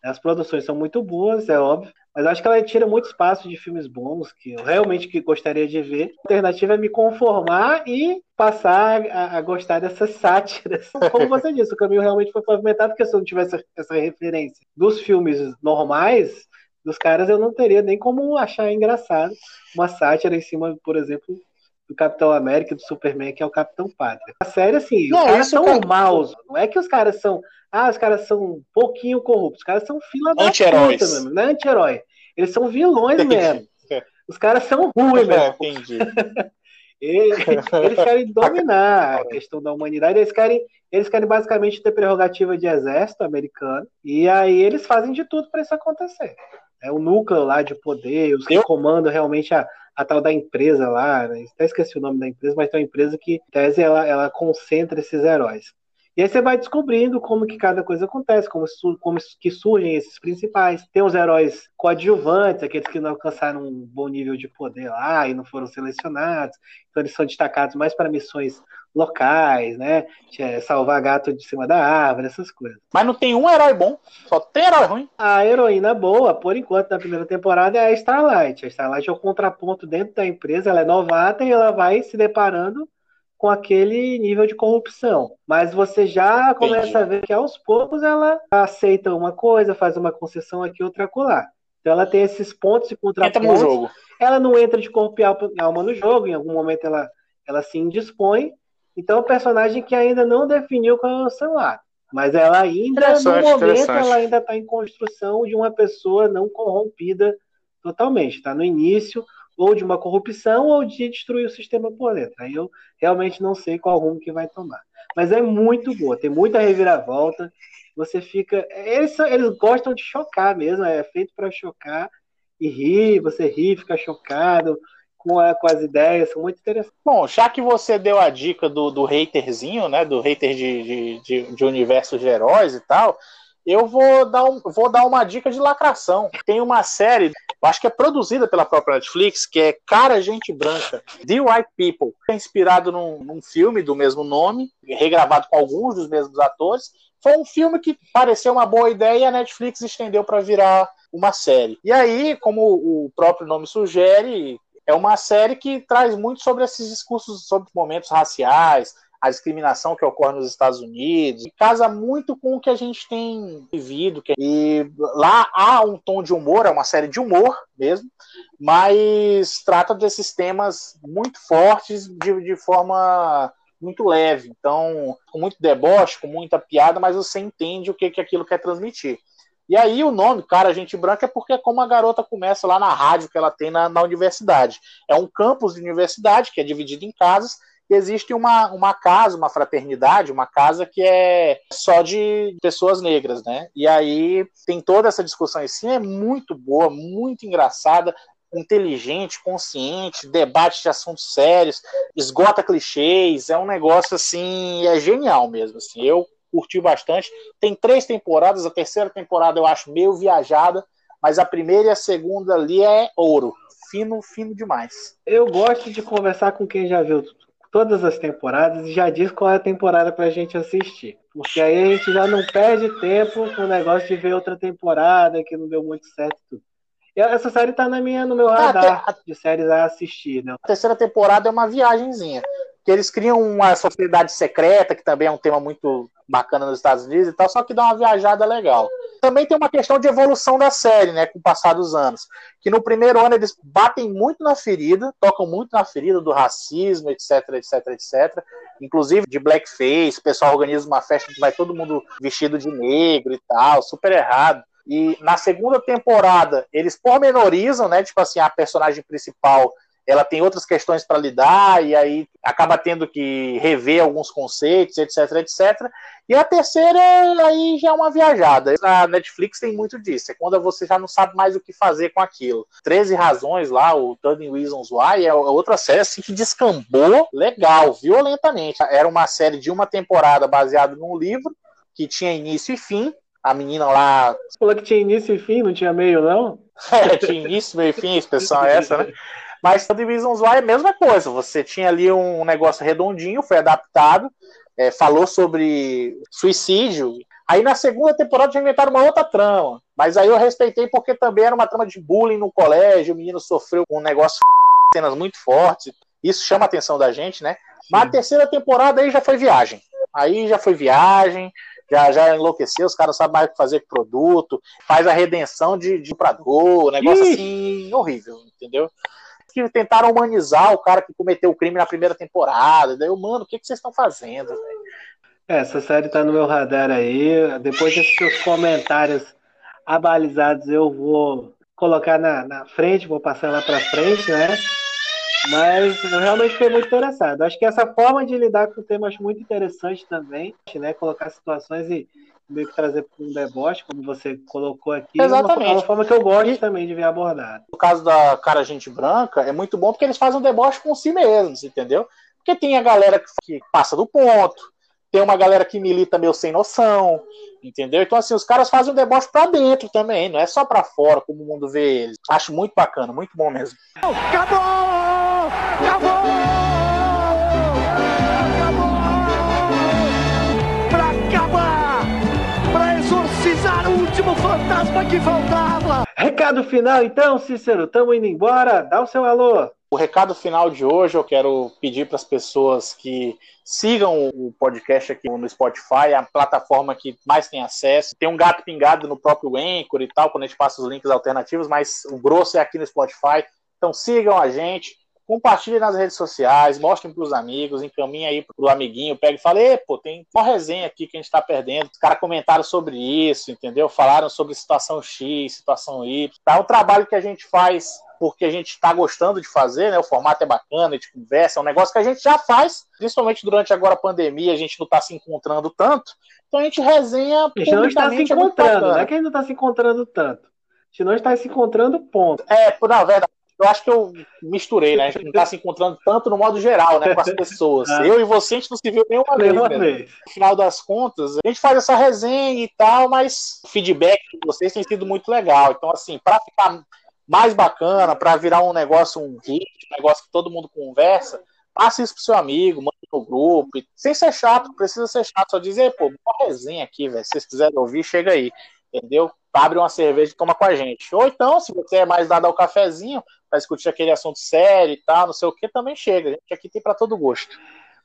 As produções são muito boas, é óbvio, mas acho que ela tira muito espaço de filmes bons que eu realmente que gostaria de ver. A alternativa é me conformar e passar a, a gostar dessas sátiras. Como você disse, o caminho realmente foi pavimentado, porque se eu não tivesse essa referência dos filmes normais, dos caras, eu não teria nem como achar engraçado uma sátira em cima, por exemplo, do Capitão América e do Superman, que é o Capitão Pátria. A série, assim, não, os caras são cara... maus. Não é que os caras são. Ah, os caras são um pouquinho corruptos. Os caras são fila da puta mesmo. Não é anti-herói. Eles são vilões mesmo. Os caras são ruins mesmo. Entendi. eles, eles querem dominar a questão da humanidade. Eles querem, eles querem basicamente ter prerrogativa de exército americano. E aí eles fazem de tudo para isso acontecer. É o núcleo lá de poder, os que Eu... comandam realmente a, a tal da empresa lá, né? até esqueci o nome da empresa, mas tem uma empresa que, em tese, ela, ela concentra esses heróis. E aí você vai descobrindo como que cada coisa acontece, como, como que surgem esses principais. Tem os heróis coadjuvantes, aqueles que não alcançaram um bom nível de poder lá e não foram selecionados. Então eles são destacados mais para missões locais, né? Salvar gato de cima da árvore, essas coisas. Mas não tem um herói bom, só tem herói ruim. A heroína boa, por enquanto, na primeira temporada é a Starlight. A Starlight é o contraponto dentro da empresa, ela é novata e ela vai se deparando com aquele nível de corrupção. Mas você já começa Entendi. a ver que aos poucos ela aceita uma coisa, faz uma concessão aqui, outra acolá. Então ela tem esses pontos de contrapontos. Entra no jogo. Ela não entra de corpo e alma no jogo, em algum momento ela, ela se indispõe. Então um personagem que ainda não definiu qual é o seu lado. Mas ela ainda, no momento, ela ainda está em construção de uma pessoa não corrompida totalmente. Está no início, ou de uma corrupção ou de destruir o sistema por dentro. Aí eu realmente não sei qual rumo que vai tomar. Mas é muito boa, tem muita reviravolta. Você fica. Eles, eles gostam de chocar mesmo, é feito para chocar e rir, você ri, fica chocado com, a, com as ideias, são muito interessantes. Bom, já que você deu a dica do, do haterzinho, né? Do hater de, de, de, de de heróis e tal, eu vou dar, um, vou dar uma dica de lacração. Tem uma série, acho que é produzida pela própria Netflix, que é Cara Gente Branca, The White People. É inspirado num, num filme do mesmo nome, regravado com alguns dos mesmos atores. Foi um filme que pareceu uma boa ideia e a Netflix estendeu para virar uma série. E aí, como o próprio nome sugere, é uma série que traz muito sobre esses discursos sobre momentos raciais, a discriminação que ocorre nos Estados Unidos, e casa muito com o que a gente tem vivido. E lá há um tom de humor, é uma série de humor mesmo, mas trata desses temas muito fortes de, de forma muito leve. Então, com muito deboche, com muita piada, mas você entende o que, que aquilo quer transmitir. E aí o nome, cara, gente branca, é porque é como a garota começa lá na rádio que ela tem na, na universidade. É um campus de universidade que é dividido em casas existe uma, uma casa, uma fraternidade, uma casa que é só de pessoas negras, né? E aí tem toda essa discussão em si, é muito boa, muito engraçada, inteligente, consciente, debate de assuntos sérios, esgota clichês, é um negócio assim, é genial mesmo, assim. Eu curti bastante. Tem três temporadas, a terceira temporada eu acho meio viajada, mas a primeira e a segunda ali é ouro. Fino, fino demais. Eu gosto de conversar com quem já viu todas as temporadas e já diz qual é a temporada pra gente assistir. Porque aí a gente já não perde tempo com o negócio de ver outra temporada que não deu muito certo. Essa série tá na minha, no meu ah, radar de séries a assistir. Né? A terceira temporada é uma viagemzinha que eles criam uma sociedade secreta, que também é um tema muito bacana nos Estados Unidos e tal, só que dá uma viajada legal. Também tem uma questão de evolução da série, né, com o passar dos anos. Que no primeiro ano eles batem muito na ferida, tocam muito na ferida do racismo, etc, etc, etc. Inclusive de blackface, o pessoal organiza uma festa que vai todo mundo vestido de negro e tal, super errado. E na segunda temporada, eles pormenorizam, né? Tipo assim, a personagem principal ela tem outras questões para lidar e aí acaba tendo que rever alguns conceitos, etc, etc. E a terceira aí já é uma viajada. A Netflix tem muito disso, é quando você já não sabe mais o que fazer com aquilo. 13 razões lá, o 13 Reasons Why é outra série assim que descambou legal, violentamente. Era uma série de uma temporada baseada num livro que tinha início e fim. A menina lá. Você falou que tinha início e fim, não tinha meio, não? É, tinha início, meio e fim, a expressão é essa, né? Mas Reasons Why é a mesma coisa. Você tinha ali um negócio redondinho, foi adaptado, é, falou sobre suicídio. Aí na segunda temporada já inventaram uma outra trama. Mas aí eu respeitei porque também era uma trama de bullying no colégio, o menino sofreu um negócio cenas muito fortes. Isso chama a atenção da gente, né? Sim. Mas a terceira temporada aí já foi viagem. Aí já foi viagem, já, já enlouqueceu, os caras sabem mais o que fazer com produto, faz a redenção de, de comprador, negócio Ih. assim horrível, entendeu? Que tentaram humanizar o cara que cometeu o crime na primeira temporada. Daí eu, mano, o que, que vocês estão fazendo? É, essa série tá no meu radar aí. Depois desses seus comentários abalizados, eu vou colocar na, na frente, vou passar lá para frente, né? Mas eu realmente fiquei muito interessado. Acho que essa forma de lidar com temas muito interessante também, né? Colocar situações e meio que trazer para um deboche, como você colocou aqui. Exatamente. É uma, uma forma que eu gosto e, também de ver abordado. No caso da Cara Gente Branca, é muito bom porque eles fazem um deboche com si mesmos, entendeu? Porque tem a galera que passa do ponto, tem uma galera que milita meio sem noção, entendeu? Então, assim, os caras fazem um deboche pra dentro também, não é só pra fora, como o mundo vê eles. Acho muito bacana, muito bom mesmo. Acabou! Acabou! Que faltava. Recado final, então, Cícero, estamos indo embora. Dá o seu alô. O recado final de hoje eu quero pedir para as pessoas que sigam o podcast aqui no Spotify, a plataforma que mais tem acesso. Tem um gato pingado no próprio Anchor e tal, quando a gente passa os links alternativos, mas o grosso é aqui no Spotify. Então sigam a gente compartilhe nas redes sociais, mostrem para os amigos, encaminhe aí para o amiguinho, pega e fala, pô, tem uma resenha aqui que a gente está perdendo. Os caras comentaram sobre isso, entendeu? Falaram sobre situação X, situação Y. Tá um trabalho que a gente faz porque a gente está gostando de fazer, né? O formato é bacana, a gente conversa, é um negócio que a gente já faz, principalmente durante agora a pandemia, a gente não está se encontrando tanto, então a gente resenha. A gente não está se encontrando, não é que a gente não está se encontrando tanto. A gente não está se encontrando, ponto. É, na verdade, eu acho que eu misturei, né? A gente não está se encontrando tanto no modo geral, né? Com as pessoas. Ah. Eu e você, a gente não se viu nenhuma vez. Nenhuma vez. No final das contas, a gente faz essa resenha e tal, mas o feedback de vocês tem sido muito legal. Então, assim, para ficar mais bacana, para virar um negócio, um hit, um negócio que todo mundo conversa, passe isso pro seu amigo, manda no grupo, sem ser chato, precisa ser chato, só dizer, pô, uma resenha aqui, velho, se vocês quiserem ouvir, chega aí, entendeu? Abre uma cerveja e toma com a gente. Ou então, se você é mais dado ao cafezinho, para discutir aquele assunto sério e tal, não sei o que, também chega. A gente aqui tem para todo gosto.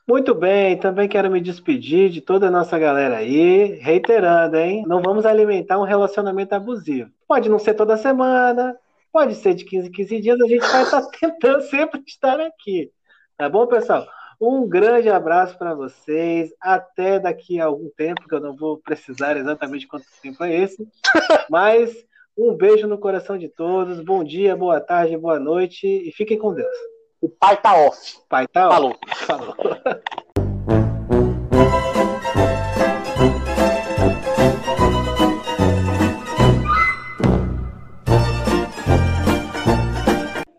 Muito bem, também quero me despedir de toda a nossa galera aí, reiterando, hein? Não vamos alimentar um relacionamento abusivo. Pode não ser toda semana, pode ser de 15 em 15 dias, a gente vai estar tentando sempre estar aqui. Tá bom, pessoal? Um grande abraço para vocês. Até daqui a algum tempo, que eu não vou precisar exatamente quanto tempo é esse. Mas um beijo no coração de todos. Bom dia, boa tarde, boa noite e fiquem com Deus. O pai tá off. Pai tá Falou. off. Falou.